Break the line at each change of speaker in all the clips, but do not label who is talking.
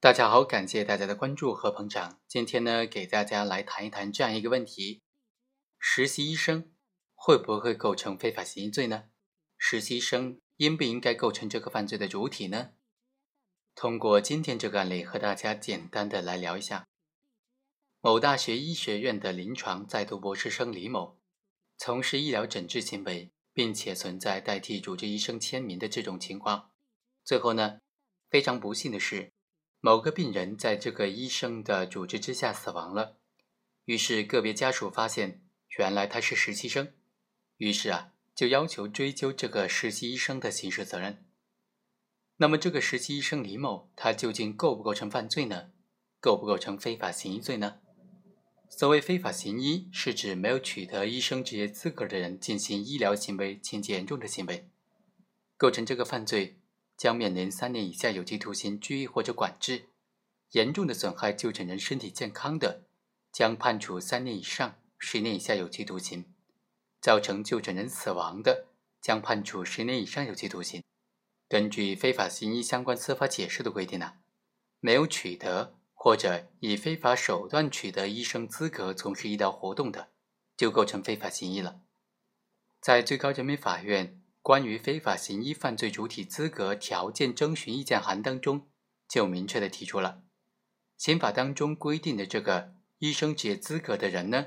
大家好，感谢大家的关注和捧场。今天呢，给大家来谈一谈这样一个问题：实习医生会不会构成非法行医罪呢？实习生应不应该构成这个犯罪的主体呢？通过今天这个案例，和大家简单的来聊一下。某大学医学院的临床在读博士生李某，从事医疗诊治行为，并且存在代替主治医生签名的这种情况。最后呢，非常不幸的是。某个病人在这个医生的组织之下死亡了，于是个别家属发现，原来他是实习生，于是啊，就要求追究这个实习医生的刑事责任。那么这个实习医生李某，他究竟构不构成犯罪呢？构不构成非法行医罪呢？所谓非法行医，是指没有取得医生职业资格的人进行医疗行为情节严重的行为，构成这个犯罪。将面临三年以下有期徒刑、拘役或者管制；严重的损害就诊人身体健康的，将判处三年以上十年以下有期徒刑；造成就诊人死亡的，将判处十年以上有期徒刑。根据非法行医相关司法解释的规定呢，没有取得或者以非法手段取得医生资格从事医疗活动的，就构成非法行医了。在最高人民法院。关于非法行医犯罪主体资格条件征询意见函当中，就明确的提出了，刑法当中规定的这个医生职业资格的人呢，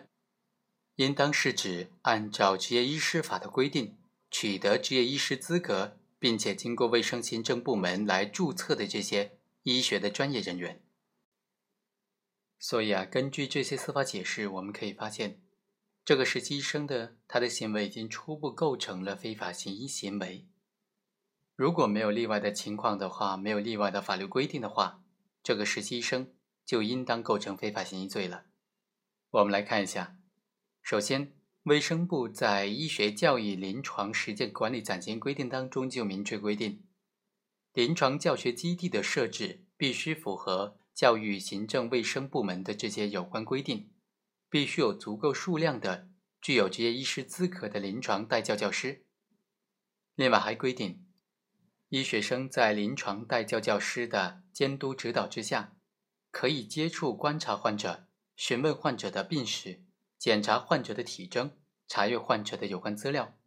应当是指按照执业医师法的规定取得执业医师资格，并且经过卫生行政部门来注册的这些医学的专业人员。所以啊，根据这些司法解释，我们可以发现。这个实习生的他的行为已经初步构成了非法行医行为。如果没有例外的情况的话，没有例外的法律规定的话，这个实习生就应当构成非法行医罪了。我们来看一下，首先，卫生部在《医学教育临床实践管理暂行规定》当中就明确规定，临床教学基地的设置必须符合教育行政卫生部门的这些有关规定。必须有足够数量的具有执业医师资格的临床带教教师。另外还规定，医学生在临床带教教师的监督指导之下，可以接触观察患者，询问患者的病史，检查患者的体征，查阅患者的有关资料，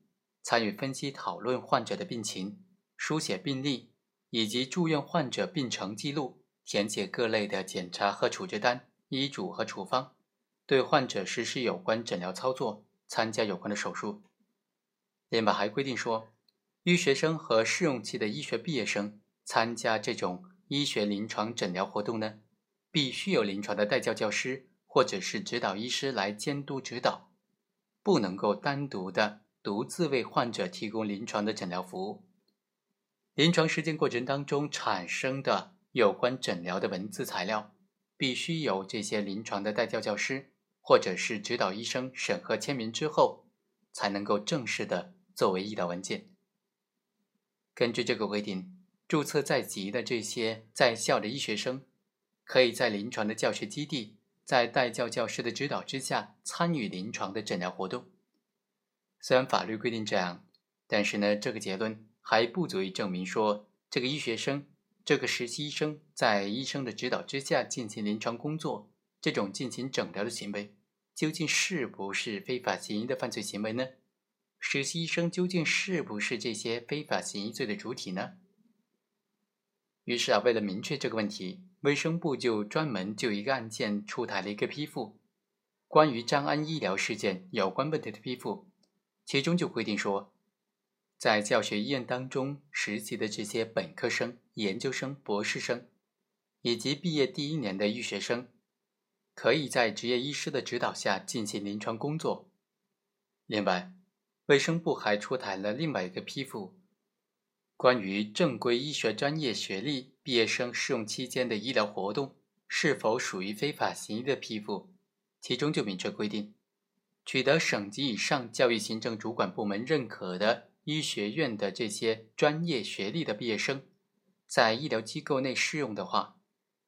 参与分析讨论患者的病情，书写病历，以及住院患者病程记录，填写各类的检查和处置单、医嘱和处方。对患者实施有关诊疗操作，参加有关的手术。另外还规定说，医学生和试用期的医学毕业生参加这种医学临床诊疗活动呢，必须有临床的带教教师或者是指导医师来监督指导，不能够单独的独自为患者提供临床的诊疗服务。临床实践过程当中产生的有关诊疗的文字材料，必须由这些临床的带教教师。或者是指导医生审核签名之后，才能够正式的作为医疗文件。根据这个规定，注册在籍的这些在校的医学生，可以在临床的教学基地，在带教教师的指导之下参与临床的诊疗活动。虽然法律规定这样，但是呢，这个结论还不足以证明说这个医学生、这个实习医生在医生的指导之下进行临床工作。这种进行诊疗的行为，究竟是不是非法行医的犯罪行为呢？实习医生究竟是不是这些非法行医罪的主体呢？于是啊，为了明确这个问题，卫生部就专门就一个案件出台了一个批复，关于张安医疗事件有关问题的批复，其中就规定说，在教学医院当中实习的这些本科生、研究生、博士生，以及毕业第一年的医学生。可以在执业医师的指导下进行临床工作。另外，卫生部还出台了另外一个批复，关于正规医学专业学历毕业生试用期间的医疗活动是否属于非法行医的批复，其中就明确规定，取得省级以上教育行政主管部门认可的医学院的这些专业学历的毕业生，在医疗机构内试用的话，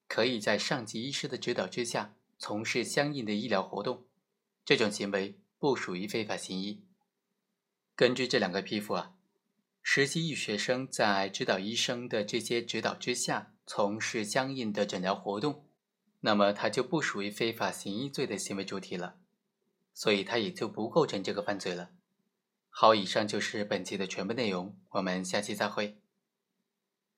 可以在上级医师的指导之下。从事相应的医疗活动，这种行为不属于非法行医。根据这两个批复啊，实习医学生在指导医生的这些指导之下从事相应的诊疗活动，那么他就不属于非法行医罪的行为主体了，所以他也就不构成这个犯罪了。好，以上就是本期的全部内容，我们下期再会。